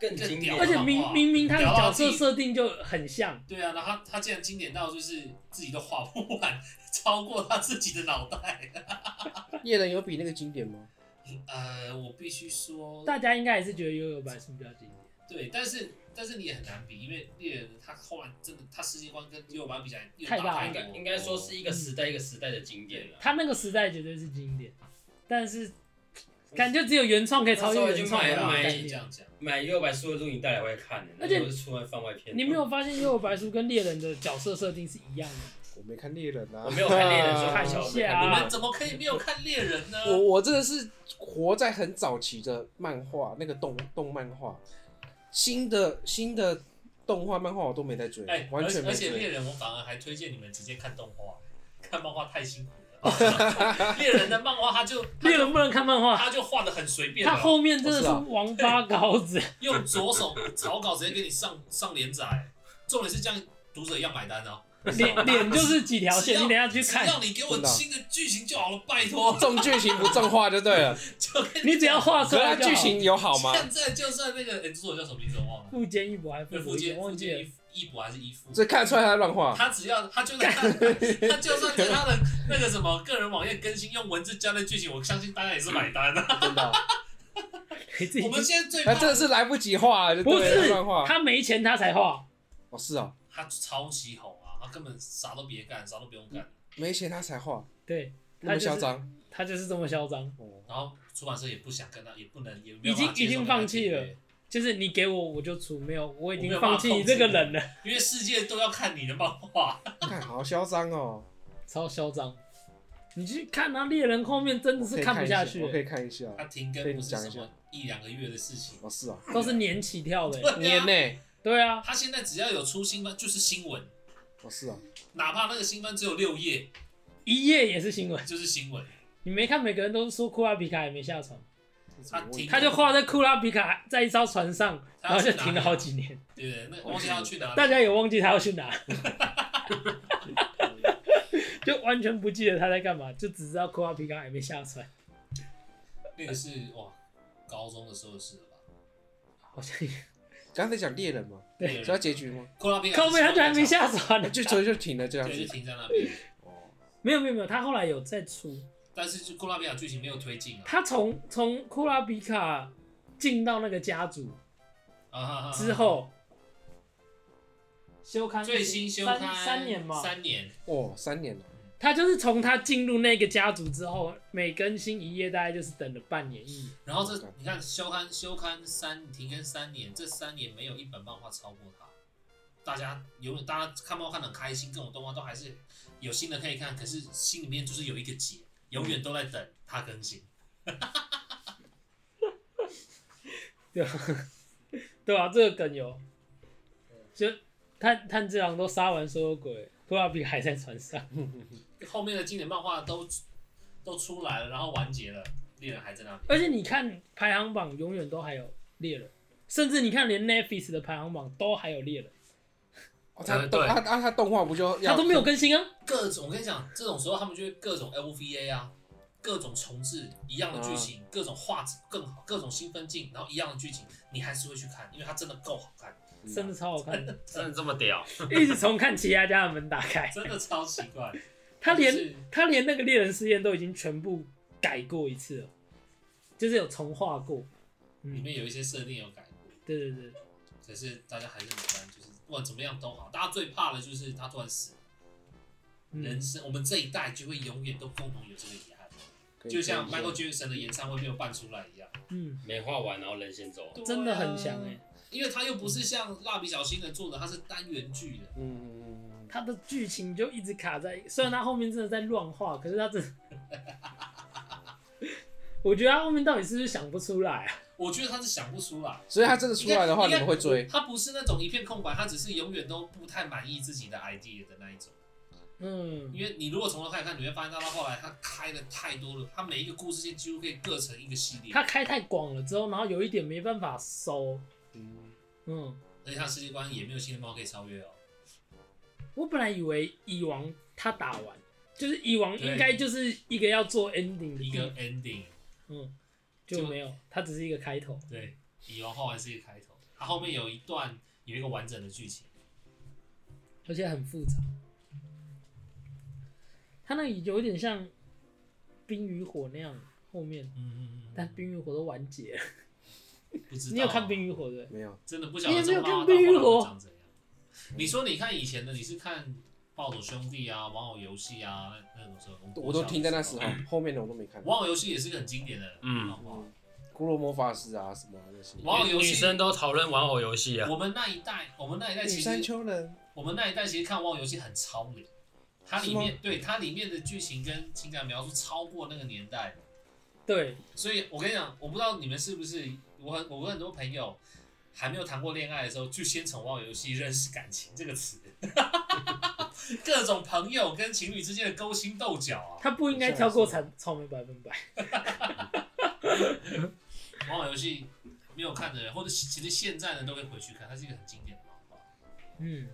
更经典，而且明明明他的角色设定就很像。对啊，然后他他竟然经典到就是自己都画不完，超过他自己的脑袋。猎人有比那个经典吗？呃，我必须说，大家应该也是觉得悠悠白书比较经典。对，但是但是你也很难比，因为猎人他后来真的他世界观跟悠悠白比起来太大，应该应该说是一个时代一个时代的经典了。他那个时代绝对是经典，但是感觉只有原创可以超越原创。买买买幽游白书的录影带来会看的，而且是出来番外片。你没有发现幽游白书跟猎人的角色设定是一样的？我没看猎人啊，我没有看猎人，说看一下。你们怎么可以没有看猎人呢？我我真的是活在很早期的漫画，那个动动漫画，新的新的动画漫画我都没在追，哎，完全没追。而且猎人我反而还推荐你们直接看动画，看漫画太辛苦了。猎人的漫画他就猎人不能看漫画，他就画的很随便，他后面真的是王八稿子，用左手草稿直接给你上上连载，重点是这样读者要买单哦。脸 脸就是几条线，你等下去看。只要你给我新的剧情就好了，拜托。重剧情不重画就对了。就你只要画出来。剧情有好吗？现在就算那个，哎，作者叫什么名字我忘了。富坚义博还是富坚？富坚义博还是衣服？这看得出来他乱画。他只要他就算 他就算在他的那个什么个人网页更新用文字加的剧情，我相信大家也是买单的。真的。我们现在最他真的是来不及画，就不是乱画。他没钱他才画。哦，是哦。他超级红啊。他根本啥都别干，啥都不用干，没钱他才画，对，那么嚣张，他就是这么嚣张。然后出版社也不想跟他，也不能，也已经已经放弃了，就是你给我我就出，没有，我已经放弃你这个人了。因为世界都要看你的漫画，看好嚣张哦，超嚣张。你去看那猎人后面真的是看不下去，我可以看一下。他停更不是什么一两个月的事情，哦是啊，都是年起跳的，年内。对啊，他现在只要有出新番就是新闻。哦，是啊，哪怕那个新番只有六页，一页也是新闻，就是新闻。你没看，每个人都说库拉皮卡也没下船，他停，他就画在库拉皮卡在一艘船上，然后就停了好几年。对对，那忘记他要去哪，大家也忘记他要去哪，就完全不记得他在干嘛，就只知道库拉皮卡还没下船。那个是哇，高中的时候的事了吧？好像也。刚才讲猎人嘛，对，知道结局吗？后面他就还没下船呢，就所以就停了这样子，就停在那边。哦，没有没有没有，他后来有再出，但是就库拉比卡剧情没有推进啊。他从从库拉比卡进到那个家族啊之后，休刊最新休刊三年嘛，三年哦，三年了。他就是从他进入那个家族之后，每更新一页大概就是等了半年一年。然后这你看休刊休刊三停更三年，这三年没有一本漫画超过他。大家永远大家看漫画看得很开心，各种动画都还是有新的可以看，可是心里面就是有一个结，永远都在等他更新。对啊，对啊，这个梗有，就炭炭治郎都杀完所有鬼，库拉比还在船上。后面的经典漫画都都出来了，然后完结了，猎人还在那里。而且你看排行榜，永远都还有猎人，甚至你看连 Netflix 的排行榜都还有猎人。哦、他动他他他动画不就他都没有更新啊？各种我跟你讲，这种时候他们就会各种 LVA 啊，各种重置一样的剧情，各种画质更好，各种新分镜，然后一样的剧情，你还是会去看，因为它真的够好看，真的超好看，真的这么屌，一直重看奇亚家的门打开，真的超奇怪。他连他连那个猎人试验都已经全部改过一次了，就是有重画过，嗯，里面有一些设定有改过，对对对，可是大家还是不管怎么样都好，大家最怕的就是他突然死。嗯、人生，我们这一代就会永远都共同有这个遗憾，就像 Michael Jackson 的演唱会没有办出来一样。嗯，没画完然后人先走，啊、真的很想哎，因为他又不是像蜡笔小新的做的，他是单元剧的。嗯嗯嗯，他的剧情就一直卡在，虽然他后面真的在乱画，可是他真的，我觉得他后面到底是不是想不出来啊？我觉得他是想不出来，所以他真的出来的话，你们会追？他不是那种一片空白，他只是永远都不太满意自己的 idea 的那一种。嗯，因为你如果从头开始看，你会发现到他后来他开的太多了，他每一个故事线几乎可以各成一个系列。他开太广了之后，然后有一点没办法收。嗯嗯，而且他世界观也没有新的猫可以超越哦。我本来以为蚁王他打完，就是蚁王应该就是一个要做 ending 的一个 ending，嗯，就没有，它只是一个开头。对，蚁王画完是一个开头，它后面有一段有一个完整的剧情，而且很复杂。它那里有点像冰与火那样，后面，嗯嗯嗯，但冰与火都完结了。不知道，你有看冰与火对？没有，真的不晓得。你有没有看冰与火？你说你看以前的，你是看暴走兄弟啊、玩偶游戏啊那那种时候，我都听在那时候，后面的我都没看。玩偶游戏也是个很经典的，嗯，骷髅魔法师啊什么那些。玩偶游戏，女生都讨论玩偶游戏啊。我们那一代，我们那一代其实，女山丘人，我们那一代其实看玩偶游戏很超龄。它里面对它里面的剧情跟情感描述超过那个年代，对，所以我跟你讲，我不知道你们是不是，我很我跟很多朋友还没有谈过恋爱的时候，就先从玩偶游戏认识感情这个词，各种朋友跟情侣之间的勾心斗角啊，他不应该跳过草草莓百分百。玩偶游戏没有看的人，或者其实现在人都会回去看，它是一个很经典的漫画，嗯。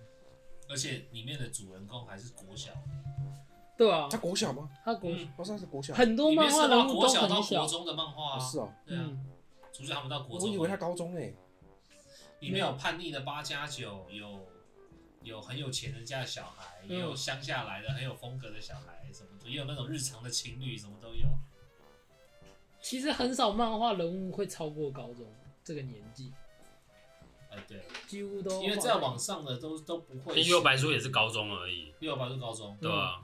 而且里面的主人公还是国小，对啊，他国小吗？他国，好像是国小。很多漫画人物都很小。国中的漫画啊是啊，对啊，主角他们到国中。我以为他高中诶。里面有叛逆的八加九，有有很有钱人家的小孩，也有乡下来的很有风格的小孩，什么也有那种日常的情侣，什么都有。其实很少漫画人物会超过高中这个年纪。对，几乎都因为在网上的都都不会。因为白书也是高中而已。幽游白书高中，对啊。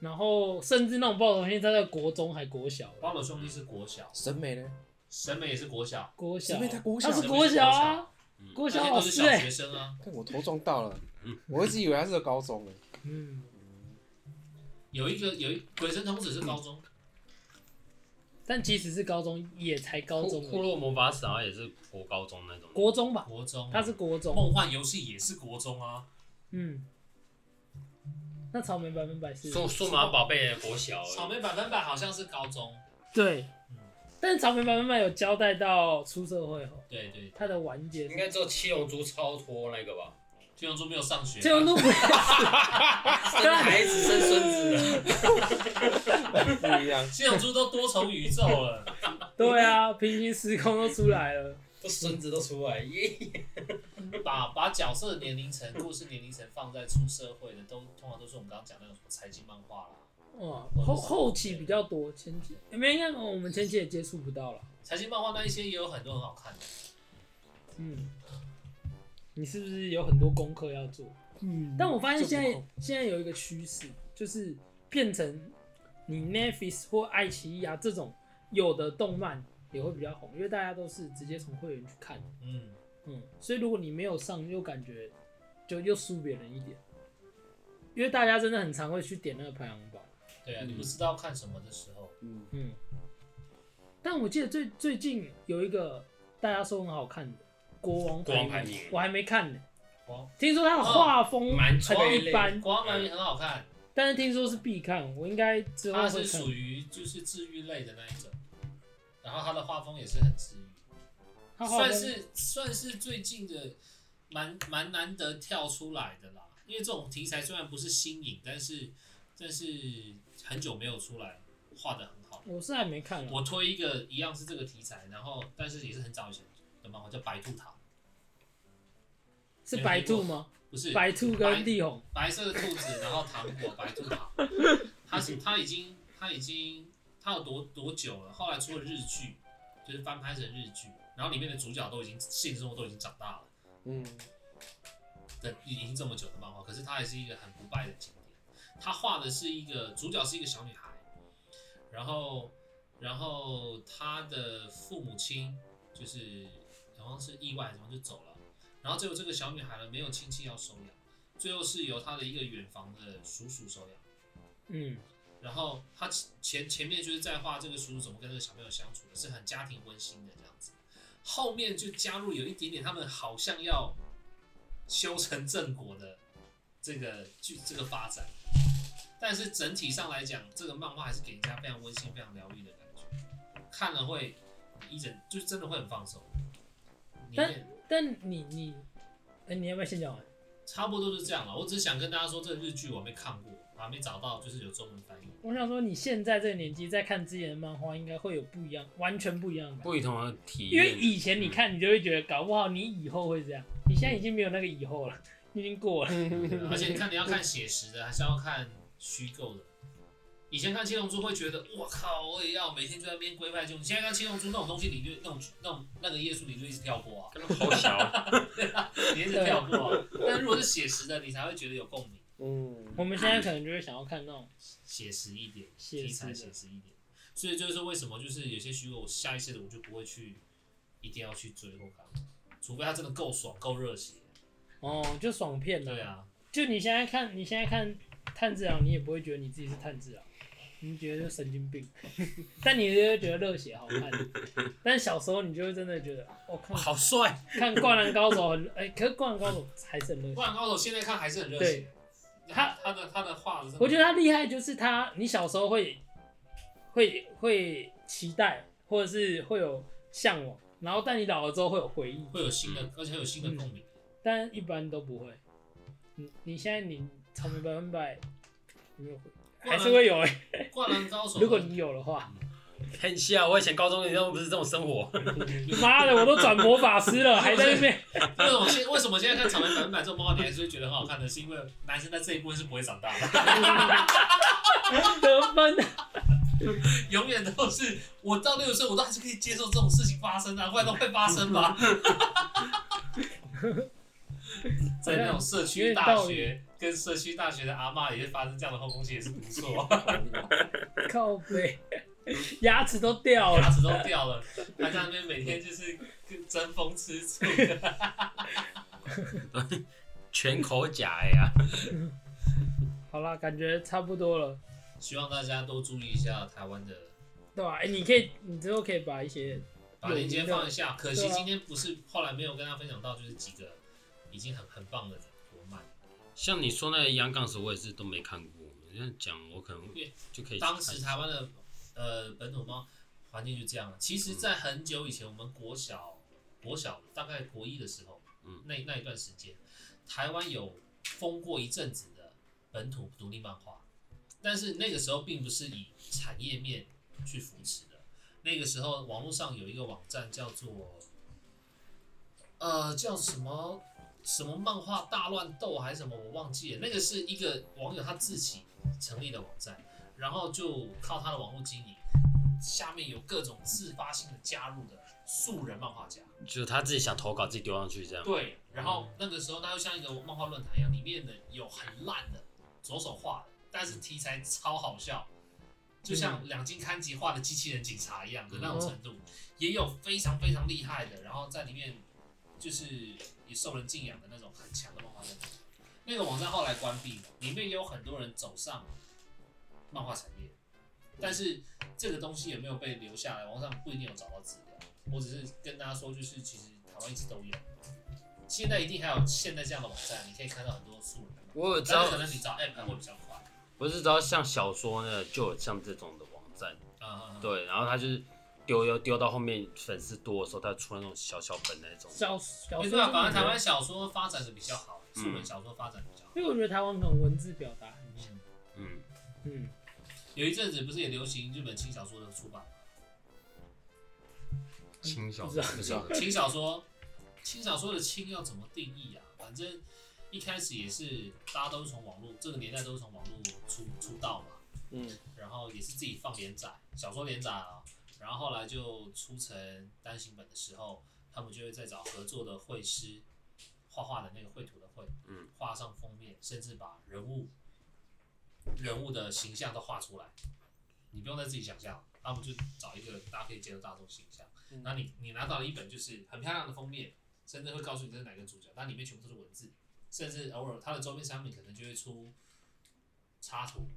然后甚至那种暴走兄弟，他在国中还国小。暴走兄弟是国小。审美呢？审美也是国小。国小。审美他国小。他是国小啊。国小都是小学生啊。看我头撞到了，我一直以为他是个高中的。嗯。有一个有一鬼神童子是高中。但即使是高中，也才高中。库洛魔法使好像也是国高中那种。国中吧，国中，他是国中。梦幻游戏也是国中啊。嗯。那草莓百分百是。数数码宝贝也国小。草莓百分百好像是高中。对。但是草莓百分百有交代到出社会后。对对。他的完结。应该只有七龙珠超脱那个吧。七龙珠没有上学。七龙珠不要。生孩子生孙子了。不一样。七龙珠都多重宇宙了。对啊，平行时空都出来了，都孙子都出来耶。把把角色年龄层、故事年龄层放在出社会的，都通常都是我们刚刚讲那种什么财经漫画啦。哇，后后期比较多，前期没应该我们前期也接触不到了。财经漫画那一些也有很多很好看的。嗯。你是不是有很多功课要做？嗯，但我发现现在现在有一个趋势，就是变成你 Netflix 或爱奇艺啊这种有的动漫也会比较红，因为大家都是直接从会员去看。嗯嗯，所以如果你没有上，又感觉就又输别人一点，因为大家真的很常会去点那个排行榜。对啊，嗯、你不知道看什么的时候。嗯嗯。但我记得最最近有一个大家说很好看的。国王排名，我还没看呢。听说他的画风很一般，国王排名很好看。但是听说是必看，我应该之后它会看。是属于就是治愈类的那一种，然后它的画风也是很治愈。算是算是最近的蛮蛮难得跳出来的啦，因为这种题材虽然不是新颖，但是但是很久没有出来，画的很好。我是还没看啊。我推一个一样是这个题材，然后但是也是很早以前的漫画，叫《白兔糖》，是白兔吗？不是白兔跟地红，白色的兔子，然后糖果白兔糖，它是它已经它已经它有多多久了？后来出了日剧，就是翻拍成日剧，然后里面的主角都已经现实生活都已经长大了。嗯，的已经这么久的漫画，可是它还是一个很不败的经典。他画的是一个主角是一个小女孩，然后然后她的父母亲就是好像是意外，然后就走了，然后最后这个小女孩呢没有亲戚要收养，最后是由她的一个远房的叔叔收养。嗯，然后他前前面就是在画这个叔叔怎么跟这个小朋友相处的，是很家庭温馨的这样子。后面就加入有一点点他们好像要修成正果的这个剧这个发展，但是整体上来讲，这个漫画还是给人家非常温馨、非常疗愈的感觉，看了会一整就真的会很放松。但但你你，哎、欸，你要不要先讲完？差不多就是这样了。我只是想跟大家说，这个日剧我没看过，我还没找到就是有中文翻译。我想说，你现在这个年纪再看之前的漫画，应该会有不一样，完全不一样的不同的体验。因为以前你看，你就会觉得，搞不好你以后会这样。你现在已经没有那个以后了，已经过了。而且你看，你要看写实的，还是要看虚构的？以前看《七龙珠》会觉得，我靠，我也要每天就在那边龟派就。你现在看《七龙珠》那种东西，你就那种那种那个页数，你就一直跳过啊，好小，对啊，你一直跳过啊。但如果是写实的，你才会觉得有共鸣。嗯，我们现在可能就是想要看那种写实一点，题材写实一点。所以就是为什么，就是有些虚构，下意识的我就不会去，一定要去追或干嘛，除非它真的够爽、够热血。哦，就爽片了。对啊，就你现在看，你现在看炭治郎，你也不会觉得你自己是炭治郎，你觉得就神经病。但你就会觉得热血好看。但小时候你就会真的觉得，我、哦、看好帅，看《灌篮高手》很 哎，可是《灌篮高手》还是很热血。《灌篮高手》现在看还是很热血。对。他他的他的画，我觉得他厉害，就是他，你小时候会会会期待，或者是会有向往，然后但你老了之后会有回忆，会有新的，而且会有新的共鸣、嗯。但一般都不会。你你现在你草莓百分百有没有回？还是会有哎、欸。灌篮高手，如果你有的话。很像，我以前高中的时候不是这种生活。妈的，我都转魔法师了，还在那边。为什么现为什么现在看草莓百分百这种漫画，你还是会觉得很好看的？是因为男生在这一部分是不会长大的。得分。永远都是我到六十岁，我都还是可以接受这种事情发生啊，不然都会发生吧。在那种社区大学跟社区大学的阿妈也会发生这样的后宫戏，也是不错。靠背。牙齿都掉了，牙齿都掉了，他在那边每天就是争风吃醋，全口假呀。好啦，感觉差不多了。希望大家都注意一下台湾的，对吧、啊？哎、欸，你可以，你之后可以把一些把链接放一下。可惜今天不是，后来没有跟他分享到，就是几个已经很很棒的国漫。像你说那个《阳刚时》，我也是都没看过。你这样讲，我可能就可以。当时台湾的。呃，本土猫环境就这样了。其实，在很久以前，我们国小、国小大概国一的时候，嗯，那那一段时间，台湾有封过一阵子的本土独立漫画，但是那个时候并不是以产业面去扶持的。那个时候，网络上有一个网站叫做，呃，叫什么什么漫画大乱斗还是什么，我忘记了。那个是一个网友他自己成立的网站。然后就靠他的网络经营，下面有各种自发性的加入的素人漫画家，就是他自己想投稿，自己丢上去这样。对，然后那个时候他就像一个漫画论坛一样，里面的有很烂的左手画的，但是题材超好笑，就像两金刊集画的机器人警察一样的那种程度，也有非常非常厉害的，然后在里面就是也受人敬仰的那种很强的漫画家。那个网站后来关闭了，里面也有很多人走上。漫画产业，但是这个东西有没有被留下来？网上不一定有找到资料。我只是跟大家说，就是其实台湾一直都有，现在一定还有现在这样的网站，你可以看到很多素人。我有知道，可能你找 app 会比较快。我是知道像小说呢，就有像这种的网站，啊，对，然后它就是丢丢丢到后面粉丝多的时候，他出那种小小本那种。小小说，对啊，反正台湾小说发展的比较好，书本小说发展比较好。因为我觉得台湾可能文字表达很强。嗯嗯，有一阵子不是也流行日本轻小说的出版吗？轻小说不知道，轻小说，轻小说的轻要怎么定义啊？反正一开始也是大家都是从网络，这个年代都是从网络出出道嘛，嗯，然后也是自己放连载，小说连载啊，然后后来就出成单行本的时候，他们就会再找合作的绘师画画的那个绘图的绘，嗯，画上封面，甚至把人物人物的形象都画出来，你不用再自己想象，他们就找一个大家可以接受大众形象。那你你拿到了一本就是很漂亮的封面，甚至会告诉你这是哪个主角，但里面全部都是文字，甚至偶尔它的周边商品可能就会出插图，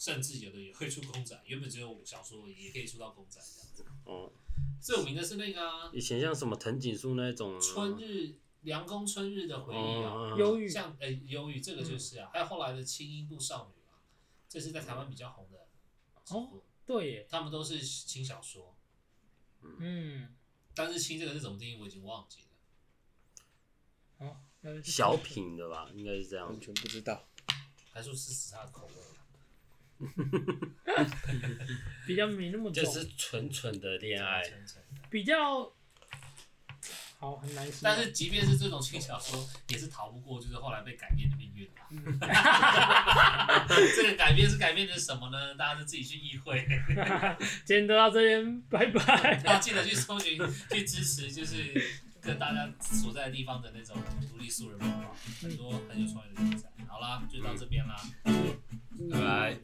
甚至有的也会出公仔，原本只有小说也可以出到公仔这样子。哦，最有名的是那个啊，以前像什么藤井树那种春日凉宫春日的回忆啊，忧郁，像呃忧郁这个就是啊，还有后来的轻音部少女啊，这是在台湾比较红的哦，对耶，他们都是轻小说。嗯，但是“轻”这个是怎么定义，我已经忘记了。哦，小品的吧，应该是这样。完全不知道，还是试试他的口味。比较没那么重，就是纯纯的恋爱，比较好很难说。但是即便是这种轻小说，也是逃不过就是后来被改编的命运。这个改编是改编的什么呢？大家就自己去意会。今天都到这边，拜拜。大家记得去搜寻，去支持，就是跟大家所在的地方的那种独立素人文化，很多很有创意的题材。好啦，就到这边啦，拜拜。